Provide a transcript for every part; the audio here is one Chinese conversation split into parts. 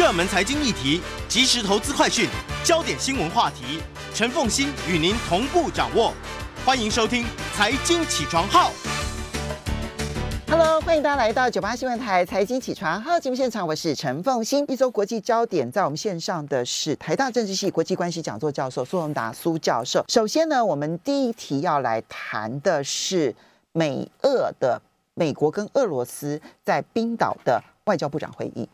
热门财经议题、即时投资快讯、焦点新闻话题，陈凤欣与您同步掌握。欢迎收听《财经起床号》。Hello，欢迎大家来到九八新闻台财经起床号节目现场，我是陈凤欣。一周国际焦点，在我们线上的是台大政治系国际关系讲座教授苏宏达苏教授。首先呢，我们第一题要来谈的是美俄的美国跟俄罗斯在冰岛的外交部长会议。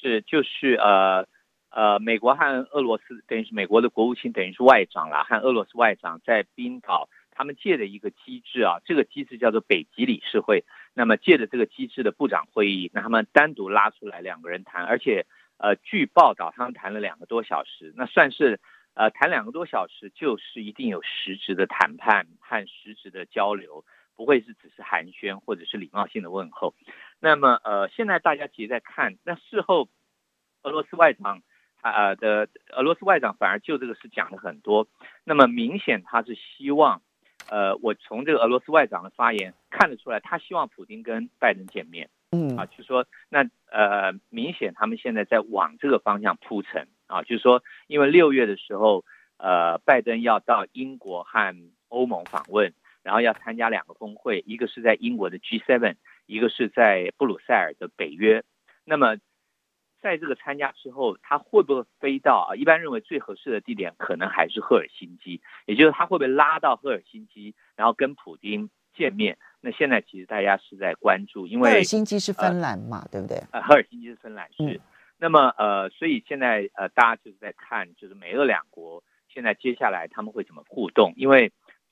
是，就是呃呃，美国和俄罗斯等于是美国的国务卿等于是外长啦，和俄罗斯外长在冰岛，他们借的一个机制啊，这个机制叫做北极理事会。那么借的这个机制的部长会议，那他们单独拉出来两个人谈，而且呃，据报道他们谈了两个多小时，那算是呃谈两个多小时，就是一定有实质的谈判和实质的交流，不会是只是寒暄或者是礼貌性的问候。那么，呃，现在大家其实在看，那事后，俄罗斯外长啊、呃、的俄罗斯外长反而就这个事讲了很多。那么明显他是希望，呃，我从这个俄罗斯外长的发言看得出来，他希望普京跟拜登见面。嗯，啊，就是说，那呃，明显他们现在在往这个方向铺陈啊，就是说，因为六月的时候，呃，拜登要到英国和欧盟访问，然后要参加两个峰会，一个是在英国的 G7。一个是在布鲁塞尔的北约，那么在这个参加之后，他会不会飞到啊？一般认为最合适的地点可能还是赫尔辛基，也就是他会不会拉到赫尔辛基，然后跟普京见面？那现在其实大家是在关注，因为赫尔辛基是芬兰嘛，呃、对不对？呃，赫尔辛基是芬兰是。嗯、那么呃，所以现在呃，大家就是在看，就是美俄两国现在接下来他们会怎么互动？因为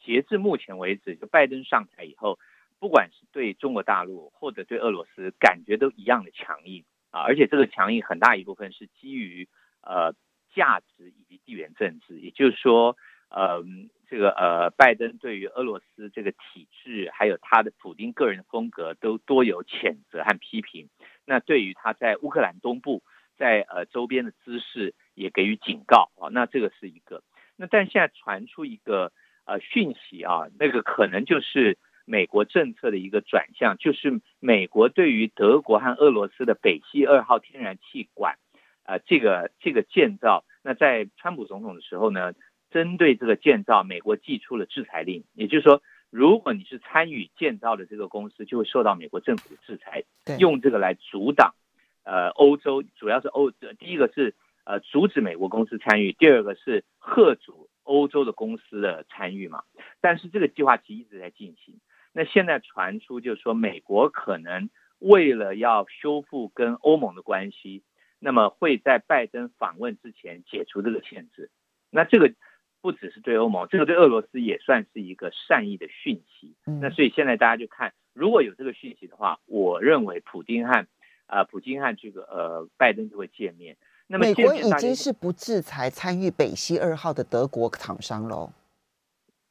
截至目前为止，就拜登上台以后。不管是对中国大陆或者对俄罗斯，感觉都一样的强硬啊！而且这个强硬很大一部分是基于呃价值以及地缘政治，也就是说，呃，这个呃，拜登对于俄罗斯这个体制，还有他的普丁个人的风格，都多有谴责和批评。那对于他在乌克兰东部，在呃周边的姿势，也给予警告啊！那这个是一个。那但现在传出一个呃讯息啊，那个可能就是。美国政策的一个转向，就是美国对于德国和俄罗斯的北溪二号天然气管，呃，这个这个建造，那在川普总统的时候呢，针对这个建造，美国寄出了制裁令，也就是说，如果你是参与建造的这个公司，就会受到美国政府的制裁，用这个来阻挡，呃，欧洲主要是欧，第一个是呃阻止美国公司参与，第二个是吓阻欧洲的公司的参与嘛，但是这个计划其实一直在进行。那现在传出就是说，美国可能为了要修复跟欧盟的关系，那么会在拜登访问之前解除这个限制。那这个不只是对欧盟，这个对俄罗斯也算是一个善意的讯息。那所以现在大家就看，如果有这个讯息的话，我认为普丁和呃普京和这个呃拜登就会见面。那么美国已经是不制裁参与北溪二号的德国厂商喽。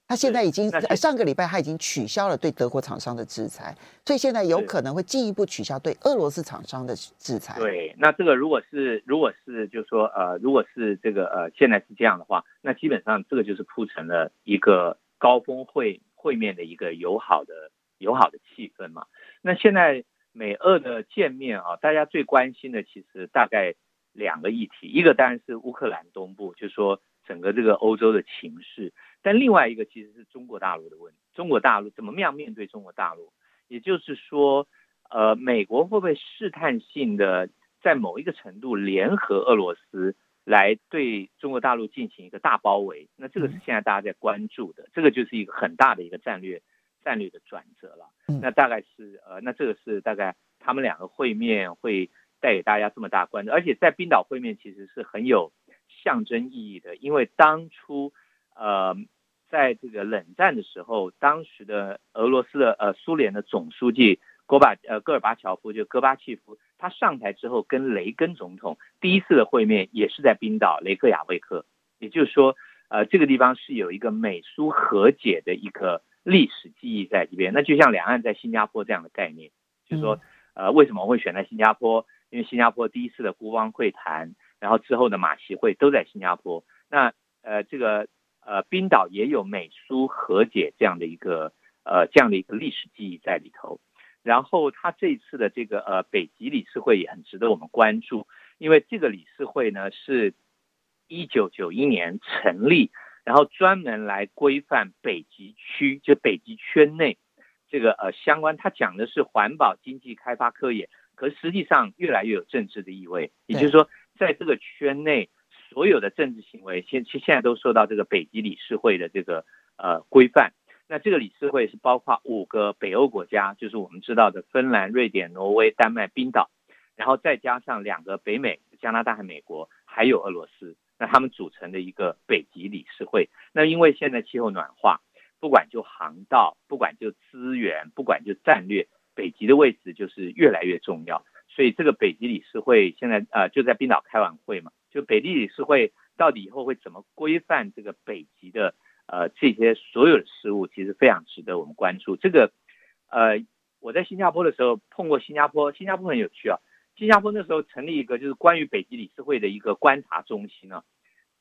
他现在已经上个礼拜他已经取消了对德国厂商的制裁，所以现在有可能会进一步取消对俄罗斯厂商的制裁。对，那这个如果是如果是就是说呃，如果是这个呃现在是这样的话，那基本上这个就是铺成了一个高峰会会面的一个友好的友好的气氛嘛。那现在美俄的见面啊，大家最关心的其实大概两个议题，一个当然是乌克兰东部，就是说整个这个欧洲的情势。但另外一个其实是中国大陆的问题，中国大陆怎么样面对中国大陆？也就是说，呃，美国会不会试探性的在某一个程度联合俄罗斯来对中国大陆进行一个大包围？那这个是现在大家在关注的，这个就是一个很大的一个战略战略的转折了。那大概是呃，那这个是大概他们两个会面会带给大家这么大关注，而且在冰岛会面其实是很有象征意义的，因为当初呃。在这个冷战的时候，当时的俄罗斯的呃苏联的总书记戈巴呃戈尔巴乔夫就戈巴契夫，他上台之后跟雷根总统第一次的会面也是在冰岛雷克雅未克，也就是说呃这个地方是有一个美苏和解的一个历史记忆在这边。那就像两岸在新加坡这样的概念，就是说呃为什么会选在新加坡？因为新加坡第一次的孤汪会谈，然后之后的马习会都在新加坡。那呃这个。呃，冰岛也有美苏和解这样的一个呃这样的一个历史记忆在里头。然后他这一次的这个呃北极理事会也很值得我们关注，因为这个理事会呢是一九九一年成立，然后专门来规范北极区，就北极圈内这个呃相关，他讲的是环保、经济、开发、科研，可是实际上越来越有政治的意味，也就是说，在这个圈内所有的政治行为，现现现在都受到这个北极理事会的这个呃规范。那这个理事会是包括五个北欧国家，就是我们知道的芬兰、瑞典、挪威、丹麦、冰岛，然后再加上两个北美，加拿大和美国，还有俄罗斯，那他们组成的一个北极理事会。那因为现在气候暖化，不管就航道，不管就资源，不管就战略，北极的位置就是越来越重要。所以这个北极理事会现在呃就在冰岛开完会嘛，就北极理事会到底以后会怎么规范这个北极的？呃，这些所有的事物其实非常值得我们关注。这个，呃，我在新加坡的时候碰过新加坡，新加坡很有趣啊。新加坡那时候成立一个就是关于北极理事会的一个观察中心啊。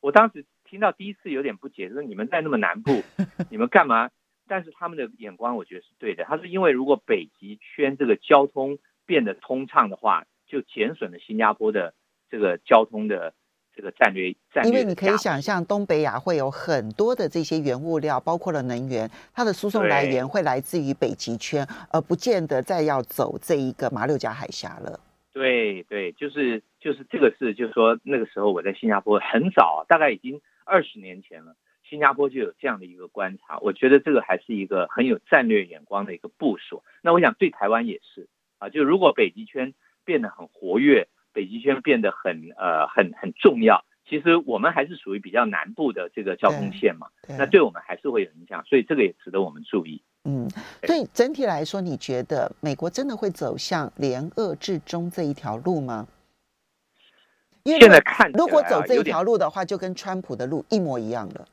我当时听到第一次有点不解，说你们在那么南部，你们干嘛？但是他们的眼光我觉得是对的。他是因为如果北极圈这个交通变得通畅的话，就减损了新加坡的这个交通的。这个战略，战略，因为你可以想象，东北亚会有很多的这些原物料，包括了能源，它的输送来源会来自于北极圈，而不见得再要走这一个马六甲海峡了。对对，就是就是这个是，就是说那个时候我在新加坡很早，大概已经二十年前了，新加坡就有这样的一个观察，我觉得这个还是一个很有战略眼光的一个部署。那我想对台湾也是啊，就如果北极圈变得很活跃。北极圈变得很呃很很重要，其实我们还是属于比较南部的这个交通线嘛，对对，那对我们还是会有影响，所以这个也值得我们注意。嗯，所以整体来说，你觉得美国真的会走向联俄制中这一条路吗？因为现在看，如果走这一条路的话，就跟川普的路一模一样了。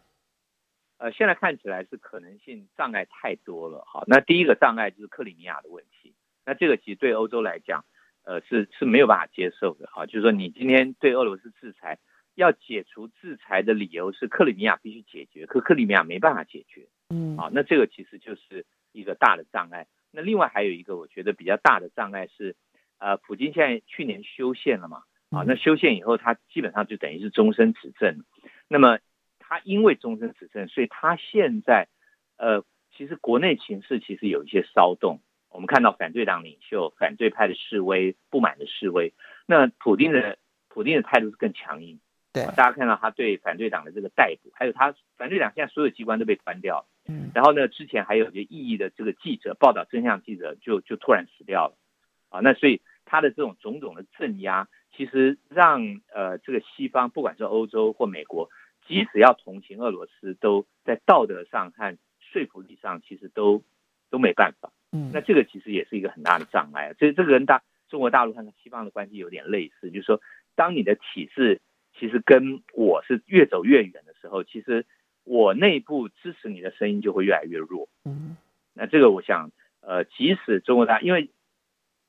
呃，现在看起来是可能性障碍太多了。好，那第一个障碍就是克里米亚的问题，那这个其实对欧洲来讲。呃，是是没有办法接受的哈，就是说你今天对俄罗斯制裁，要解除制裁的理由是克里米亚必须解决，可克里米亚没办法解决，嗯，好，那这个其实就是一个大的障碍。那另外还有一个我觉得比较大的障碍是，呃，普京现在去年修宪了嘛，啊，那修宪以后他基本上就等于是终身执政，那么他因为终身执政，所以他现在，呃，其实国内情势其实有一些骚动。我们看到反对党领袖、反对派的示威、不满的示威，那普丁的普丁的态度是更强硬。对，大家看到他对反对党的这个逮捕，还有他反对党现在所有机关都被关掉。嗯，然后呢，之前还有一些异议的这个记者报道真相记者就就突然死掉了。啊，那所以他的这种种种的镇压，其实让呃这个西方不管是欧洲或美国，即使要同情俄罗斯，都在道德上和说服力上其实都都没办法。嗯，那这个其实也是一个很大的障碍。所以这个跟大中国大陆和西方的关系有点类似，就是说，当你的体制其实跟我是越走越远的时候，其实我内部支持你的声音就会越来越弱。嗯，那这个我想，呃，即使中国大，因为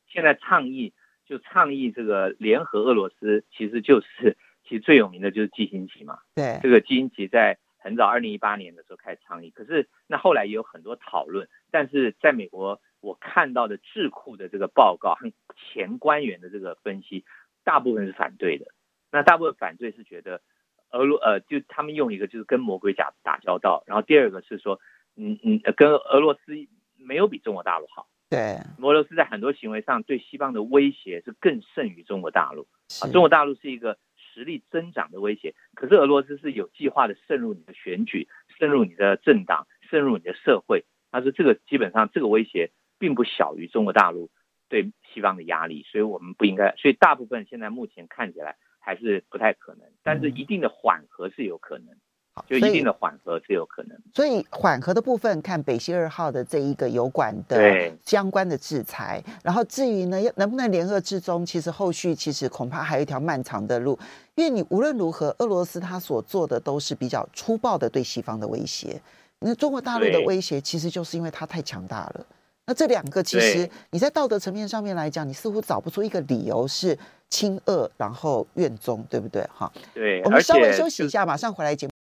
现在倡议就倡议这个联合俄罗斯，其实就是其实最有名的就是季辛吉嘛。对，这个季辛吉在。很早，二零一八年的时候开始倡议，可是那后来也有很多讨论，但是在美国我看到的智库的这个报告和前官员的这个分析，大部分是反对的。那大部分反对是觉得俄罗呃，就他们用一个就是跟魔鬼打打交道，然后第二个是说，嗯嗯，跟俄罗斯没有比中国大陆好。对，俄罗斯在很多行为上对西方的威胁是更甚于中国大陆啊，中国大陆是一个。实力增长的威胁，可是俄罗斯是有计划的渗入你的选举，渗入你的政党，渗入你的社会。他说这个基本上这个威胁并不小于中国大陆对西方的压力，所以我们不应该。所以大部分现在目前看起来还是不太可能，但是一定的缓和是有可能。就一定的缓和是有可能，所以缓和的部分看北溪二号的这一个油管的相关的制裁，然后至于呢，能不能联合制中，其实后续其实恐怕还有一条漫长的路，因为你无论如何，俄罗斯他所做的都是比较粗暴的对西方的威胁，那中国大陆的威胁其实就是因为它太强大了。那这两个其实你在道德层面上面来讲，你似乎找不出一个理由是亲恶然后怨中，对不对？哈，对，我们稍微休息一下，马上回来节目。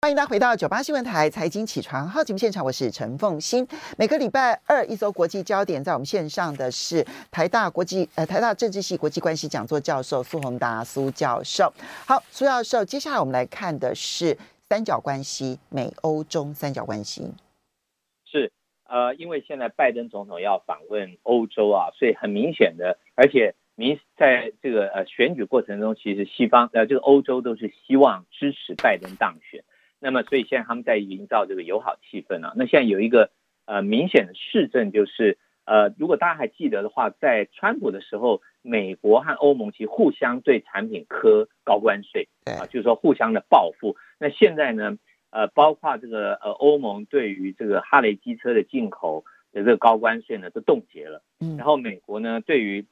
欢迎大家回到九八新闻台财经起床号节目现场，我是陈凤欣。每个礼拜二一周国际焦点，在我们线上的是台大国际呃台大政治系国际关系讲座教授苏宏达苏教授。好，苏教授，接下来我们来看的是三角关系，美欧中三角关系。是呃，因为现在拜登总统要访问欧洲啊，所以很明显的，而且明在这个呃选举过程中，其实西方呃这个欧洲都是希望支持拜登当选。那么，所以现在他们在营造这个友好气氛啊。那现在有一个呃明显的市政，就是呃，如果大家还记得的话，在川普的时候，美国和欧盟其实互相对产品科高关税，啊，就是说互相的报复。那现在呢，呃，包括这个呃欧盟对于这个哈雷机车的进口的这个高关税呢，都冻结了。嗯，然后美国呢，对于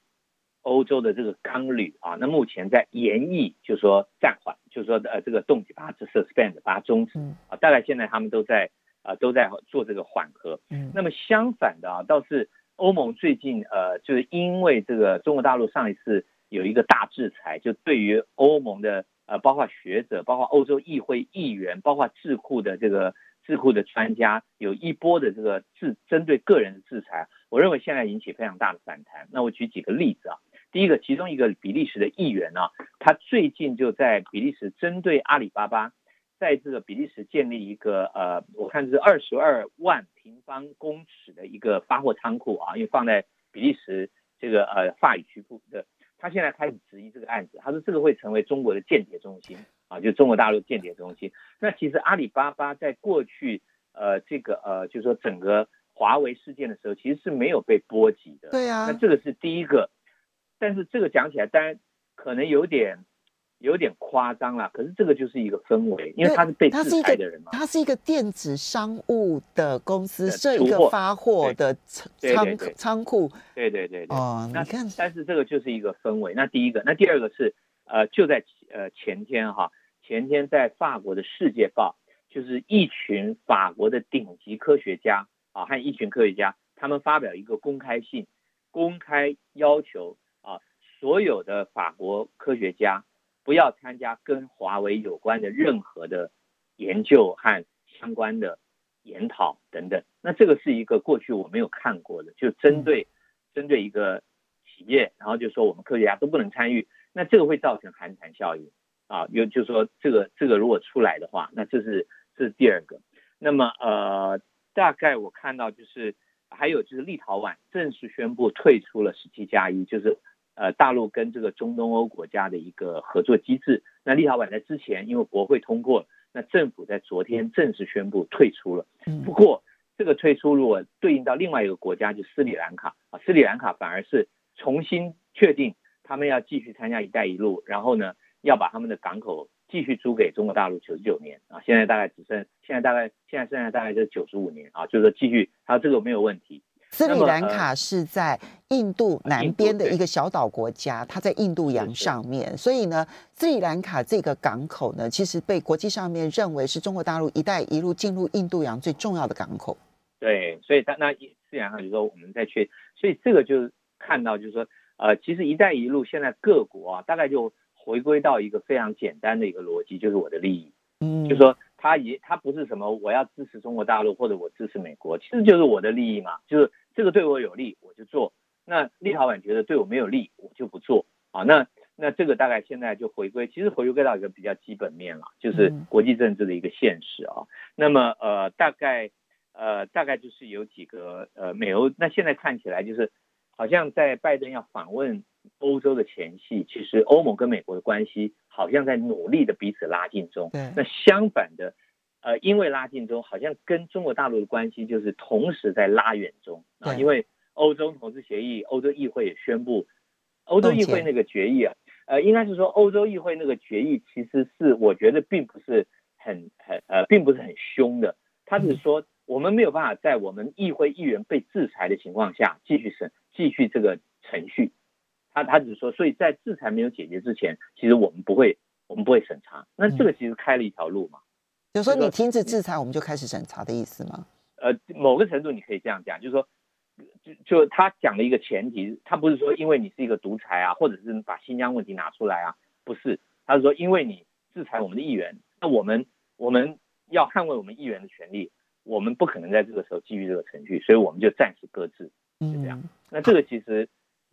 欧洲的这个钢铝啊，那目前在研议，就是说暂缓，就是说呃这个冻结把它 suspend 把它终止啊，大概现在他们都在啊都在做这个缓和。嗯，那么相反的啊，倒是欧盟最近呃就是因为这个中国大陆上一次有一个大制裁，就对于欧盟的呃包括学者、包括欧洲议会议员、包括智库的这个智库的专家，有一波的这个制针对个人的制裁，我认为现在引起非常大的反弹。那我举几个例子啊。第一个，其中一个比利时的议员呢、啊，他最近就在比利时针对阿里巴巴，在这个比利时建立一个呃，我看是二十二万平方公尺的一个发货仓库啊，因为放在比利时这个呃法语区部的，他现在开始质疑这个案子，他说这个会成为中国的间谍中心啊，就中国大陆间谍中心。那其实阿里巴巴在过去呃这个呃，就是说整个华为事件的时候，其实是没有被波及的。对啊，那这个是第一个。但是这个讲起来，当然可能有点有点夸张了。可是这个就是一个氛围，因为他是被制裁的人嘛。他是一个电子商务的公司，设一个发货的仓仓仓库。对对对对。哦，你看，但是这个就是一个氛围。那第一个，那第二个是呃，就在呃前天哈，前天在法国的《世界报》，就是一群法国的顶级科学家啊，和一群科学家，他们发表一个公开信，公开要求。所有的法国科学家不要参加跟华为有关的任何的研究和相关的研讨等等。那这个是一个过去我没有看过的，就针对针对一个企业，然后就说我们科学家都不能参与。那这个会造成寒蝉效应啊，又就是说这个这个如果出来的话，那这是这是第二个。那么呃，大概我看到就是还有就是立陶宛正式宣布退出了十七加一，就是。呃，大陆跟这个中东欧国家的一个合作机制，那立陶宛在之前因为国会通过，那政府在昨天正式宣布退出了。不过这个退出如果对应到另外一个国家，就斯里兰卡。啊，斯里兰卡反而是重新确定他们要继续参加“一带一路”，然后呢要把他们的港口继续租给中国大陆九十九年。啊，现在大概只剩现在大概现在剩下大概就是九十五年。啊，就是说继续，他这个没有问题。斯里兰卡是在印度南边的一个小岛国家，它在印度洋上面，所以呢，斯里兰卡这个港口呢，其实被国际上面认为是中国大陆“一带一路”进入印度洋最重要的港口。对，所以它那斯里兰卡就说我们再去，所以这个就看到就是说，呃，其实“一带一路”现在各国啊，大概就回归到一个非常简单的一个逻辑，就是我的利益，嗯，就是说。他也他不是什么我要支持中国大陆或者我支持美国，其实就是我的利益嘛，就是这个对我有利我就做，那立陶宛觉得对我没有利我就不做啊，那那这个大概现在就回归，其实回归到一个比较基本面了，就是国际政治的一个现实啊。那么呃大概呃大概就是有几个呃美欧，那现在看起来就是好像在拜登要访问。欧洲的前戏，其实欧盟跟美国的关系好像在努力的彼此拉近中。对，那相反的，呃，因为拉近中，好像跟中国大陆的关系就是同时在拉远中啊。因为欧洲投资协议，欧洲议会也宣布，欧洲议会那个决议啊，呃，应该是说欧洲议会那个决议其实是我觉得并不是很很呃，并不是很凶的。他只是说我们没有办法在我们议会议员被制裁的情况下继续审继续这个程序。他他只是说，所以在制裁没有解决之前，其实我们不会，我们不会审查。那这个其实开了一条路嘛。就说你停止制裁，我们就开始审查的意思吗？呃，某个程度你可以这样讲，就是说，就就他讲的一个前提，他不是说因为你是一个独裁啊，或者是把新疆问题拿出来啊，不是，他是说因为你制裁我们的议员，那我们我们要捍卫我们议员的权利，我们不可能在这个时候基于这个程序，所以我们就暂时搁置，是这样。那这个其实，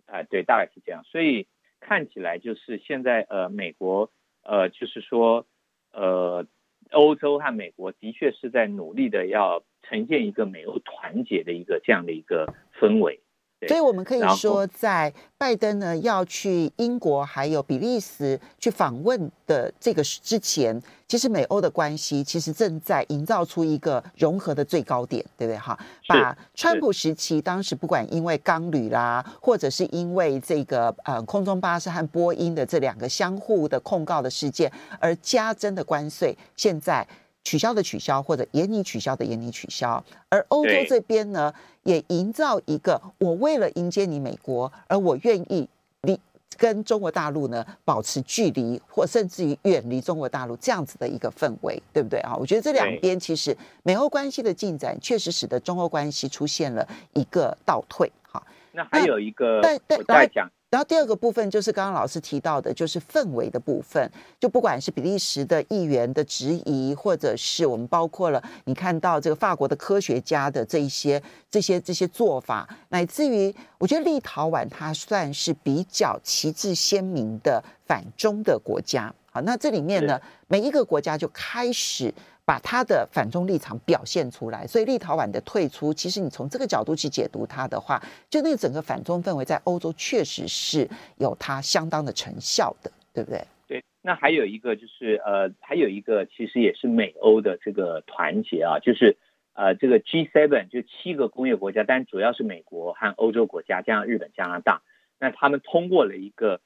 啊、对，大概是这样。所以看起来就是现在，呃，美国，呃，就是说，呃，欧洲和美国的确是在努力的要呈现一个美欧团结的一个这样的一个氛围。所以，我们可以说，在拜登呢要去英国还有比利时去访问的这个之前，其实美欧的关系其实正在营造出一个融合的最高点，对不对？哈，把川普时期当时不管因为钢铝啦，或者是因为这个呃空中巴士和波音的这两个相互的控告的事件而加征的关税，现在。取消的取消，或者延你取消的延你取消，而欧洲这边呢，也营造一个我为了迎接你美国，而我愿意离跟中国大陆呢保持距离，或甚至于远离中国大陆这样子的一个氛围，对不对啊？我觉得这两边其实美欧关系的进展，确实使得中欧关系出现了一个倒退。哈，那还有一个，但但我再讲。然后第二个部分就是刚刚老师提到的，就是氛围的部分。就不管是比利时的议员的质疑，或者是我们包括了你看到这个法国的科学家的这一些、这些、这些做法，乃至于我觉得立陶宛它算是比较旗帜鲜明的反中的国家。好，那这里面呢，每一个国家就开始。把他的反中立场表现出来，所以立陶宛的退出，其实你从这个角度去解读它的话，就那个整个反中氛围在欧洲确实是有它相当的成效的，对不对？对，那还有一个就是呃，还有一个其实也是美欧的这个团结啊，就是呃，这个 G7 就七个工业国家，但主要是美国和欧洲国家加上日本、加拿大，那他们通过了一个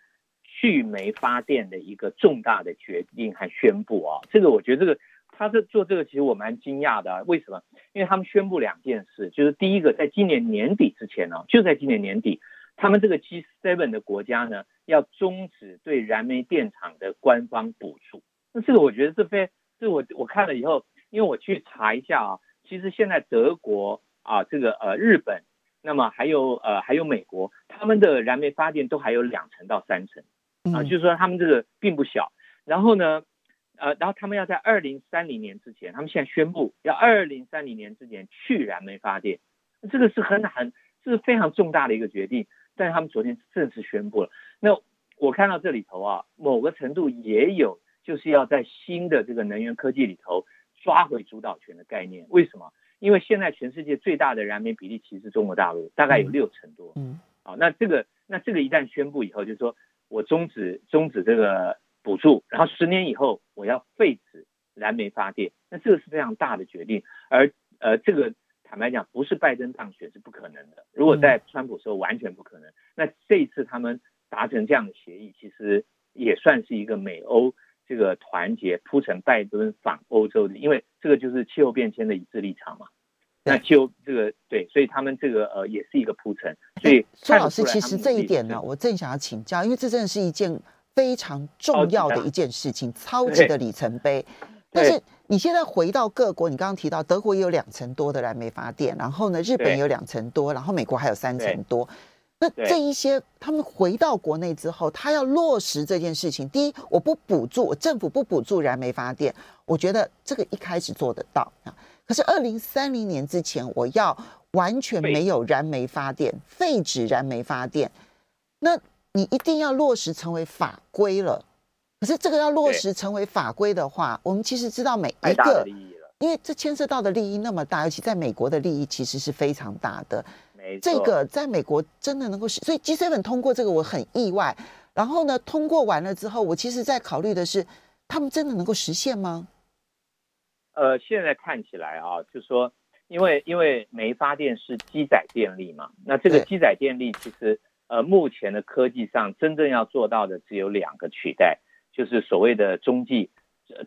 去煤发电的一个重大的决定和宣布啊，这个我觉得这个。他这做这个其实我蛮惊讶的，为什么？因为他们宣布两件事，就是第一个，在今年年底之前呢，就在今年年底，他们这个 G7 的国家呢，要终止对燃煤电厂的官方补助。那这个我觉得这非，这我我看了以后，因为我去查一下啊，其实现在德国啊，这个呃日本，那么还有呃还有美国，他们的燃煤发电都还有两成到三成啊，就是说他们这个并不小。然后呢，呃，然后他们要在二零三零年之前，他们现在宣布要二零三零年之前去燃煤发电，这个是很很，这是非常重大的一个决定。但是他们昨天正式宣布了。那我看到这里头啊，某个程度也有就是要在新的这个能源科技里头抓回主导权的概念。为什么？因为现在全世界最大的燃煤比例其实是中国大陆，大概有六成多。嗯。好，那这个那这个一旦宣布以后，就是说我终止终止这个。补助，然后十年以后我要废止燃煤发电，那这个是非常大的决定，而呃，这个坦白讲，不是拜登当选是不可能的。如果在川普时候完全不可能，那这一次他们达成这样的协议，其实也算是一个美欧这个团结铺成拜登访欧洲的，因为这个就是气候变迁的一致立场嘛。那就这个对，所以他们这个呃也是一个铺陈。所以宋老师，其实这一点呢，我正想要请教，因为这真的是一件。非常重要的一件事情，超级的里程碑。但是你现在回到各国，你刚刚提到德国也有两成多的燃煤发电，然后呢，日本也有两成多，然后美国还有三成多。那这一些他们回到国内之后，他要落实这件事情。第一，我不补助，政府不补助燃煤发电，我觉得这个一开始做得到啊。可是二零三零年之前，我要完全没有燃煤发电，废止燃煤发电，那。你一定要落实成为法规了，可是这个要落实成为法规的话，我们其实知道每一个，因为这牵涉到的利益那么大，尤其在美国的利益其实是非常大的。这个在美国真的能够，所以 G7 通过这个我很意外。然后呢，通过完了之后，我其实在考虑的是，他们真的能够实现吗？呃，现在看起来啊，就是说，因为因为煤发电是机载电力嘛，那这个机载电力其实。呃，目前的科技上真正要做到的只有两个取代，就是所谓的中继，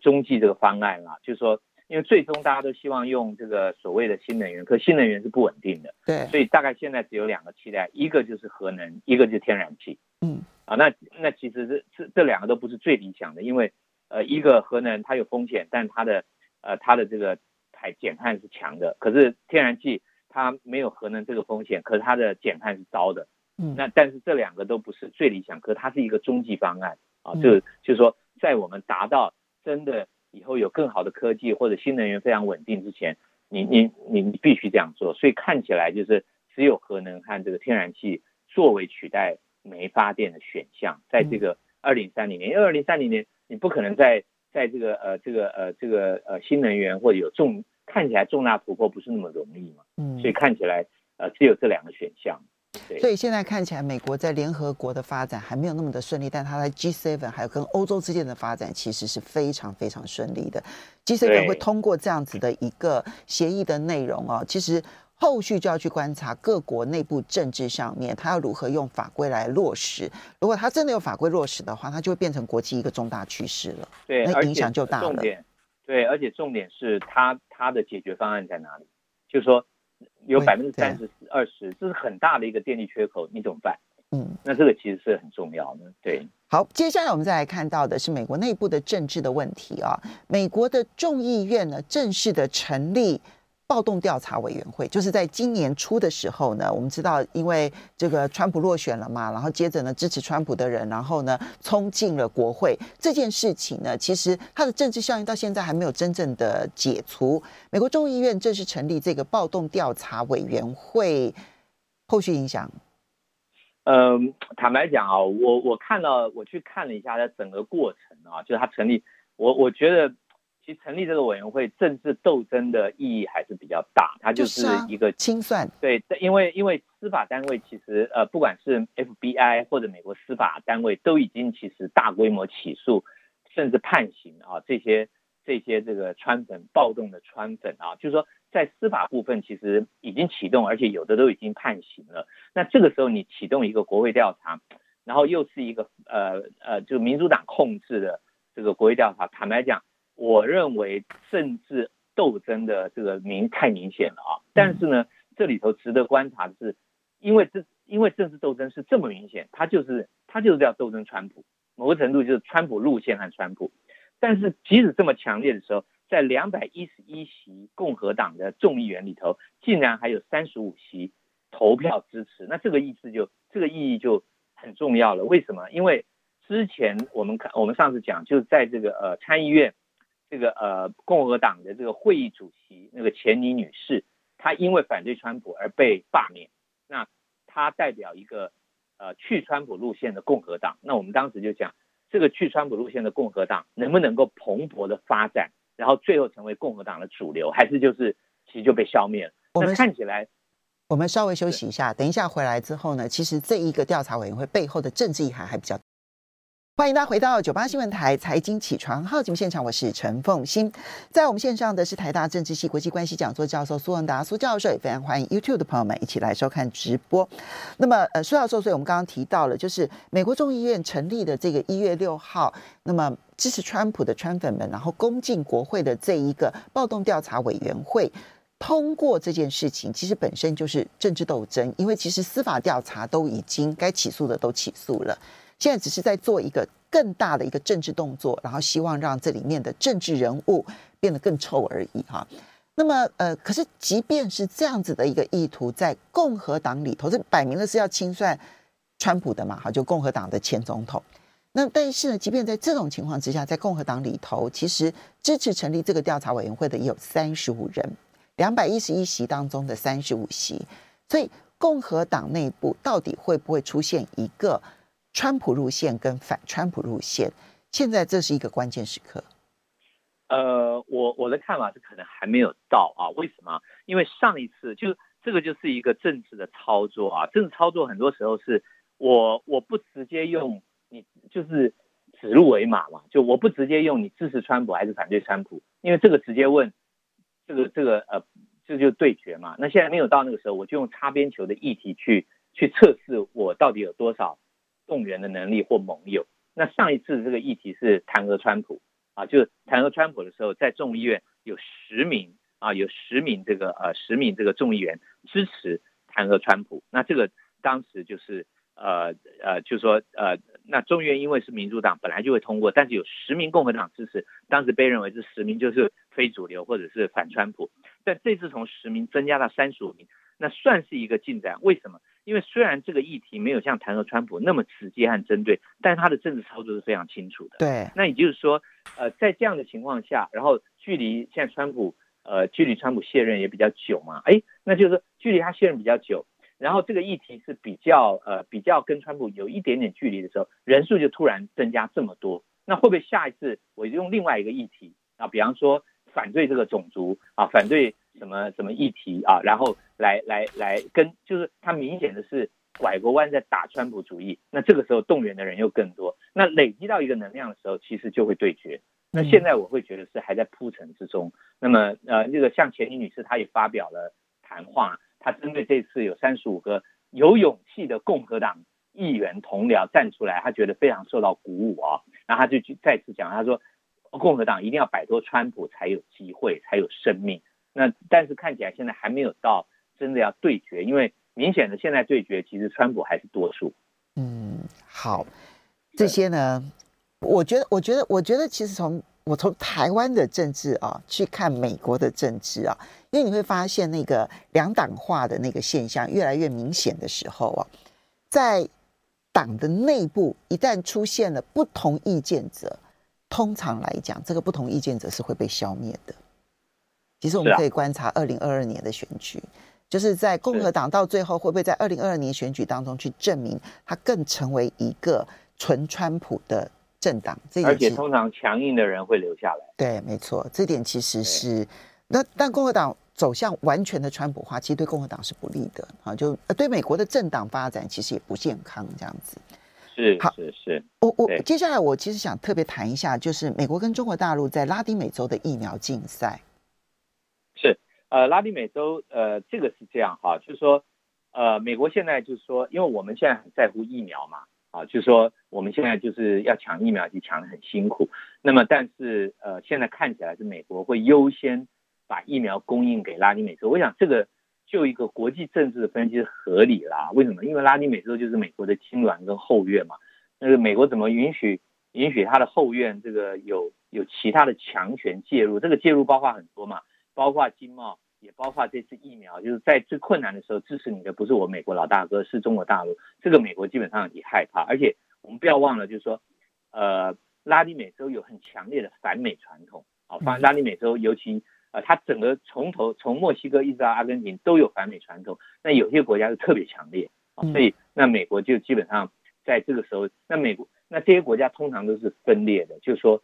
中继这个方案啦。就是说，因为最终大家都希望用这个所谓的新能源，可新能源是不稳定的，对，所以大概现在只有两个替代，一个就是核能，一个就是天然气。嗯，啊，那那其实这这这两个都不是最理想的，因为呃，一个核能它有风险，但它的呃它的这个排减碳是强的，可是天然气它没有核能这个风险，可是它的减碳是高的。嗯，那但是这两个都不是最理想，可是它是一个中继方案啊，就就是说，在我们达到真的以后有更好的科技或者新能源非常稳定之前，你你你你必须这样做。所以看起来就是只有核能和这个天然气作为取代煤发电的选项，在这个二零三零年，因为二零三零年你不可能在在这个呃这个呃这个呃新能源或者有重看起来重大突破不是那么容易嘛，嗯，所以看起来呃只有这两个选项。所以现在看起来，美国在联合国的发展还没有那么的顺利，但它在 G7 还有跟欧洲之间的发展，其实是非常非常顺利的。G7 会通过这样子的一个协议的内容哦，其实后续就要去观察各国内部政治上面，它要如何用法规来落实。如果它真的有法规落实的话，它就会变成国际一个重大趋势了。对，那影响就大了。重点，对，而且重点是它它的解决方案在哪里？就是说。有百分之三十二十，这是很大的一个电力缺口，你怎么办？嗯，那这个其实是很重要的。对，好，接下来我们再来看到的是美国内部的政治的问题啊。美国的众议院呢，正式的成立。暴动调查委员会就是在今年初的时候呢，我们知道，因为这个川普落选了嘛，然后接着呢，支持川普的人，然后呢，冲进了国会。这件事情呢，其实它的政治效应到现在还没有真正的解除。美国众议院正式成立这个暴动调查委员会，后续影响？嗯，坦白讲啊，我我看了，我去看了一下它整个过程啊，就是它成立，我我觉得。其实成立这个委员会，政治斗争的意义还是比较大。它就是一个清算。对，因为因为司法单位其实呃，不管是 FBI 或者美国司法单位，都已经其实大规模起诉，甚至判刑啊，这些这些这个川粉暴动的川粉啊，就是说在司法部分其实已经启动，而且有的都已经判刑了。那这个时候你启动一个国会调查，然后又是一个呃呃，就民主党控制的这个国会调查，坦白讲。我认为政治斗争的这个明太明显了啊！但是呢，这里头值得观察的是，因为这因为政治斗争是这么明显，他就是他就是要斗争川普，某个程度就是川普路线和川普。但是即使这么强烈的时候，在两百一十一席共和党的众议员里头，竟然还有三十五席投票支持，那这个意思就这个意义就很重要了。为什么？因为之前我们看我们上次讲，就是在这个呃参议院。这个呃，共和党的这个会议主席那个钱尼女士，她因为反对川普而被罢免。那她代表一个呃去川普路线的共和党。那我们当时就讲，这个去川普路线的共和党能不能够蓬勃的发展，然后最后成为共和党的主流，还是就是其实就被消灭了？我们看起来，我们稍微休息一下，等一下回来之后呢，其实这一个调查委员会背后的政治意涵还比较。欢迎大家回到九八新闻台财经起床号节目现场，我是陈凤欣。在我们线上的是台大政治系国际关系讲座教授苏文达苏教授，也非常欢迎 YouTube 的朋友们一起来收看直播。那么，呃，苏教授，所以我们刚刚提到了，就是美国众议院成立的这个一月六号，那么支持川普的川粉们，然后攻进国会的这一个暴动调查委员会通过这件事情，其实本身就是政治斗争，因为其实司法调查都已经该起诉的都起诉了。现在只是在做一个更大的一个政治动作，然后希望让这里面的政治人物变得更臭而已哈。那么呃，可是即便是这样子的一个意图，在共和党里头，这摆明了是要清算川普的嘛，哈，就共和党的前总统。那但是呢，即便在这种情况之下，在共和党里头，其实支持成立这个调查委员会的有三十五人，两百一十一席当中的三十五席，所以共和党内部到底会不会出现一个？川普路线跟反川普路线，现在这是一个关键时刻。呃，我我的看法是可能还没有到啊。为什么？因为上一次就这个就是一个政治的操作啊。政治操作很多时候是我我不直接用你就是指鹿为马嘛，就我不直接用你支持川普还是反对川普，因为这个直接问这个这个呃这就对决嘛。那现在没有到那个时候，我就用擦边球的议题去去测试我到底有多少。动员的能力或盟友。那上一次这个议题是弹劾川普啊，就是弹劾川普的时候，在众议院有十名啊，有十名这个呃十名这个众议员支持弹劾川普。那这个当时就是呃呃，就说呃，那众议院因为是民主党，本来就会通过，但是有十名共和党支持，当时被认为这十名就是非主流或者是反川普。但这次从十名增加到三十五名，那算是一个进展。为什么？因为虽然这个议题没有像弹劾川普那么直接和针对，但是他的政治操作是非常清楚的。对，那也就是说，呃，在这样的情况下，然后距离现在川普，呃，距离川普卸任也比较久嘛，哎，那就是距离他卸任比较久，然后这个议题是比较呃比较跟川普有一点点距离的时候，人数就突然增加这么多，那会不会下一次我用另外一个议题啊，比方说反对这个种族啊，反对什么什么议题啊，然后来来来跟就是他明显的是拐个弯在打川普主义，那这个时候动员的人又更多，那累积到一个能量的时候，其实就会对决。那现在我会觉得是还在铺陈之中。那么呃，这个像钱尼女士，她也发表了谈话，她针对这次有三十五个有勇气的共和党议员同僚站出来，她觉得非常受到鼓舞啊。然后她就去再次讲，她说共和党一定要摆脱川普才有机会，才有生命。那但是看起来现在还没有到真的要对决，因为明显的现在对决其实川普还是多数。嗯，好，这些呢？我觉得，我觉得，我觉得，其实从我从台湾的政治啊去看美国的政治啊，因为你会发现那个两党化的那个现象越来越明显的时候啊，在党的内部一旦出现了不同意见者，通常来讲，这个不同意见者是会被消灭的。其实我们可以观察二零二二年的选举，就是在共和党到最后会不会在二零二二年选举当中去证明它更成为一个纯川普的。政党，这而且通常强硬的人会留下来。对，没错，这点其实是那，但共和党走向完全的川普化，其实对共和党是不利的啊，就对美国的政党发展其实也不健康，这样子。是，好，是是。我我接下来我其实想特别谈一下，就是美国跟中国大陆在拉丁美洲的疫苗竞赛。呃，拉丁美洲，呃，这个是这样哈，就是说，呃，美国现在就是说，因为我们现在很在乎疫苗嘛。啊，就是说我们现在就是要抢疫苗，就抢得很辛苦。那么，但是呃，现在看起来是美国会优先把疫苗供应给拉丁美洲。我想这个就一个国际政治的分析是合理啦。为什么？因为拉丁美洲就是美国的亲缘跟后院嘛。那个美国怎么允许允许他的后院这个有有其他的强权介入？这个介入包括很多嘛，包括经贸。也包括这次疫苗，就是在最困难的时候支持你的不是我美国老大哥，是中国大陆。这个美国基本上也害怕，而且我们不要忘了，就是说，呃，拉丁美洲有很强烈的反美传统啊。反拉丁美洲尤其呃，它整个从头从墨西哥一直到阿根廷都有反美传统。那有些国家是特别强烈啊，所以那美国就基本上在这个时候，那美国那这些国家通常都是分裂的，就是说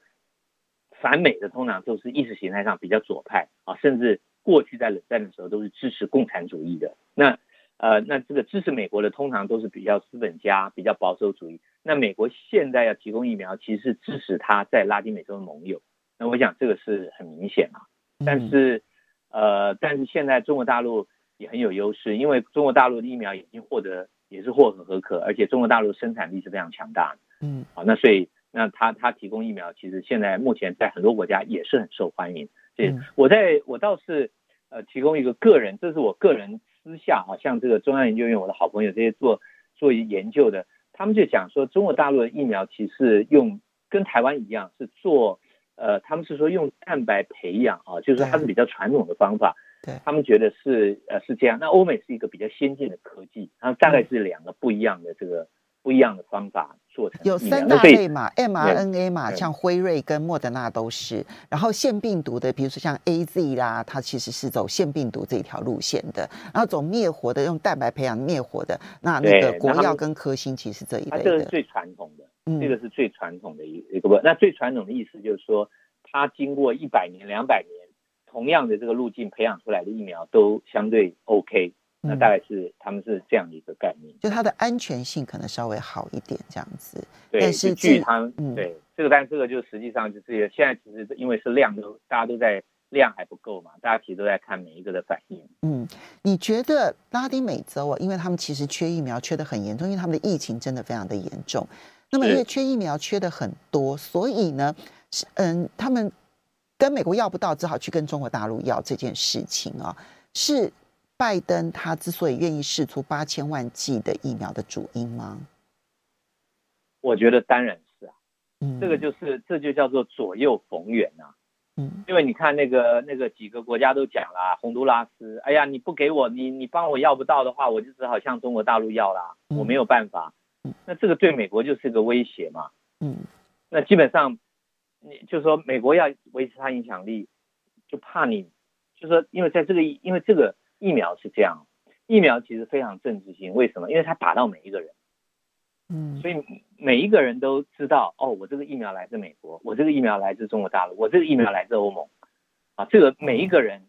反美的通常都是意识形态上比较左派啊，甚至。过去在冷战的时候都是支持共产主义的，那呃，那这个支持美国的通常都是比较资本家、比较保守主义。那美国现在要提供疫苗，其实是支持他在拉丁美洲的盟友。那我想这个是很明显啊。但是呃，但是现在中国大陆也很有优势，因为中国大陆的疫苗已经获得也是获可可，而且中国大陆生产力是非常强大的。嗯，好，那所以那他他提供疫苗，其实现在目前在很多国家也是很受欢迎。对，我在我倒是。呃，提供一个个人，这是我个人私下啊，像这个中央研究院，我的好朋友这些做做研究的，他们就讲说，中国大陆的疫苗其实用跟台湾一样，是做呃，他们是说用蛋白培养啊，就是说它是比较传统的方法，对，他们觉得是呃是这样。那欧美是一个比较先进的科技，然后大概是两个不一样的这个。不一样的方法做成有三大类嘛，mRNA 嘛，像辉瑞跟莫德纳都是。然后腺病毒的，比如说像 AZ 啦，它其实是走腺病毒这一条路线的。然后走灭活的，用蛋白培养灭活的，那那个国药跟科兴其实这一类的。这个是最传统的，嗯、这个是最传统的一一个不。那最传统的意思就是说，它经过一百年、两百年，同样的这个路径培养出来的疫苗都相对 OK。那大概是他们是这样的一个概念，就它的安全性可能稍微好一点这样子。对，但是据他们，嗯，对这个，但这个就实际上就是现在其实因为是量都大家都在量还不够嘛，大家其实都在看每一个的反应。嗯，你觉得拉丁美洲啊，因为他们其实缺疫苗缺的很严重，因为他们的疫情真的非常的严重。那么因为缺疫苗缺的很多，所以呢，是嗯，他们跟美国要不到，只好去跟中国大陆要这件事情啊，是。拜登他之所以愿意试出八千万剂的疫苗的主因吗？我觉得当然是啊，嗯，这个就是这就叫做左右逢源啊。嗯，因为你看那个那个几个国家都讲了，洪都拉斯，哎呀，你不给我，你你帮我要不到的话，我就只好向中国大陆要啦，我没有办法。那这个对美国就是个威胁嘛。嗯，那基本上，你就是说美国要维持它影响力，就怕你，就是说因为在这个因为这个疫苗是这样，疫苗其实非常政治性，为什么？因为它打到每一个人。嗯，所以每一个人都知道，哦，我这个疫苗来自美国，我这个疫苗来自中国大陆，我这个疫苗来自欧盟，啊，这个每一个人，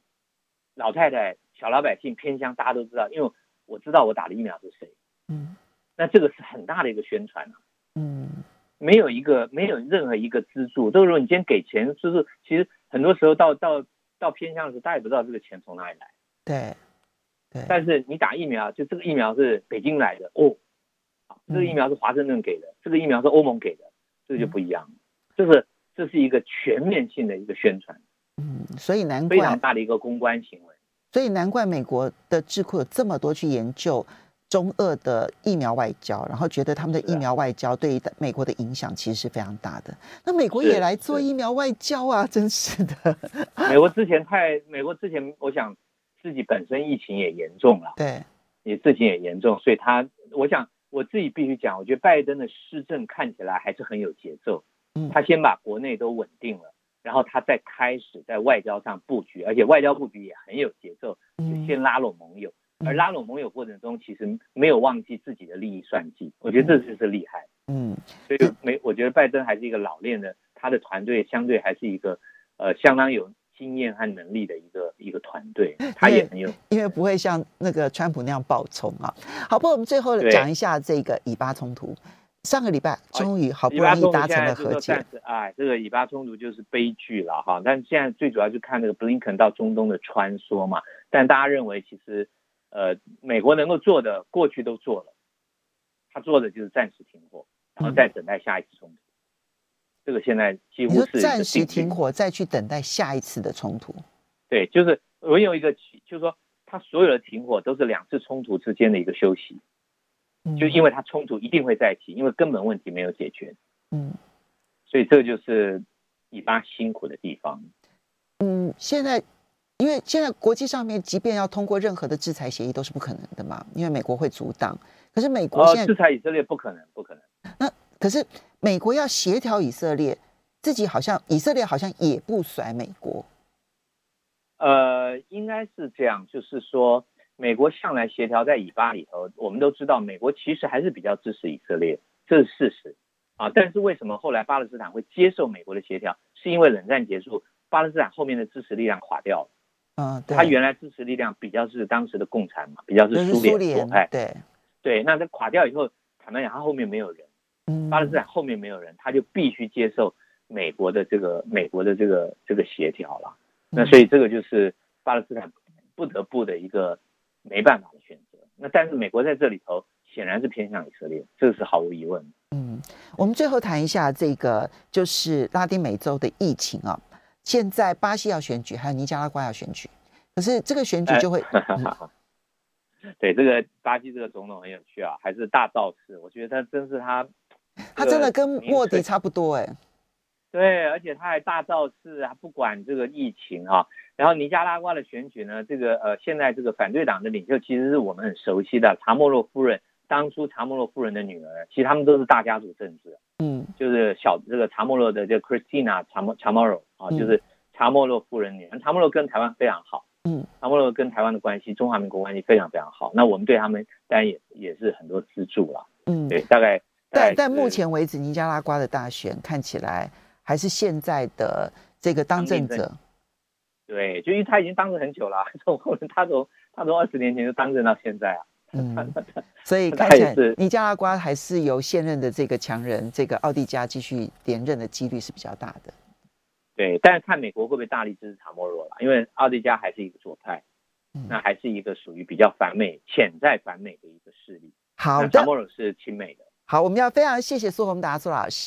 老太太、小老百姓、偏乡，大家都知道，因为我知道我打的疫苗是谁。嗯，那这个是很大的一个宣传啊。嗯，没有一个，没有任何一个资助，都是说你今天给钱，就是其实很多时候到到到偏向的时候，大家也不知道这个钱从哪里来。对，对。但是你打疫苗，就这个疫苗是北京来的哦。这个疫苗是华盛顿给的，这个疫苗是欧盟给的，这个就不一样。这是这是一个全面性的一个宣传，嗯，所以难怪非常大的一个公关行为。所以难怪美国的智库有这么多去研究中俄的疫苗外交，然后觉得他们的疫苗外交对于美国的影响其实是非常大的。那美国也来做疫苗外交啊，真是的。美国之前太，美国之前，我想自己本身疫情也严重了，对，也事情也严重，所以他，我想。我自己必须讲，我觉得拜登的施政看起来还是很有节奏。嗯，他先把国内都稳定了，然后他再开始在外交上布局，而且外交布局也很有节奏，就先拉拢盟友。而拉拢盟友过程中，其实没有忘记自己的利益算计。我觉得这就是厉害。嗯，所以没，我觉得拜登还是一个老练的，他的团队相对还是一个呃相当有。经验和能力的一个一个团队，他也很有，因为不会像那个川普那样暴冲啊。好，不过我们最后讲一下这个以巴冲突。上个礼拜终于好不容易达成了和解。哎，这个以巴冲突就是悲剧了哈。但现在最主要就看那个布林肯到中东的穿梭嘛。但大家认为，其实呃，美国能够做的过去都做了，他做的就是暂时停火，然后再等待下一次冲突。嗯这个现在几乎是暂时停火，再去等待下一次的冲突。对，就是我有一个，就是说，他所有的停火都是两次冲突之间的一个休息。嗯，就因为他冲突一定会再起，因为根本问题没有解决。嗯，所以这就是以巴辛苦的地方。嗯，现在因为现在国际上面，即便要通过任何的制裁协议，都是不可能的嘛，因为美国会阻挡。可是美国现在，呃，制裁以色列不可能，不可能。那可是。美国要协调以色列，自己好像以色列好像也不甩美国。呃，应该是这样，就是说，美国向来协调在以巴里头，我们都知道，美国其实还是比较支持以色列，这是事实啊。但是为什么后来巴勒斯坦会接受美国的协调？是因为冷战结束，巴勒斯坦后面的支持力量垮掉了。嗯，对。他原来支持力量比较是当时的共产嘛，比较是苏联左派。对对，那他垮掉以后，坦白讲，他后面没有人。巴勒斯坦后面没有人，他就必须接受美国的这个美国的这个这个协调了。那所以这个就是巴勒斯坦不得不的一个没办法的选择。那但是美国在这里头显然是偏向以色列，这个是毫无疑问的。嗯，我们最后谈一下这个就是拉丁美洲的疫情啊。现在巴西要选举，还有尼加拉瓜要选举，可是这个选举就会。嗯 对，这个巴西这个总统很有趣啊，还是大造势。我觉得他真是他。他真的跟莫迪差不多哎，对，而且他还大造势啊，不管这个疫情哈。然后尼加拉瓜的选举呢，这个呃，现在这个反对党的领袖其实是我们很熟悉的查莫洛夫人，当初查莫洛夫人的女儿，其实他们都是大家族政治，嗯，就是小这个查莫洛的这个 Christina 查莫查莫洛啊，就是查莫洛夫人女儿，查莫洛跟台湾非常好，嗯，查莫洛跟台湾的关系，中华民国关系非常非常好。那我们对他们当然也也是很多资助了，嗯，对，大概。但但目前为止，尼加拉瓜的大选看起来还是现在的这个当政者。对，就因为他已经当政很久了，从他从他从二十年前就当政到现在啊。嗯，所以看起来尼加拉瓜还是由现任的这个强人这个奥蒂加继续连任的几率是比较大的。对，但是看美国会不会大力支持查莫罗了，因为奥蒂加还是一个左派，那还是一个属于比较反美、潜在反美的一个势力。好的，查莫罗是亲美的。好，我们要非常谢谢苏宏达苏老师。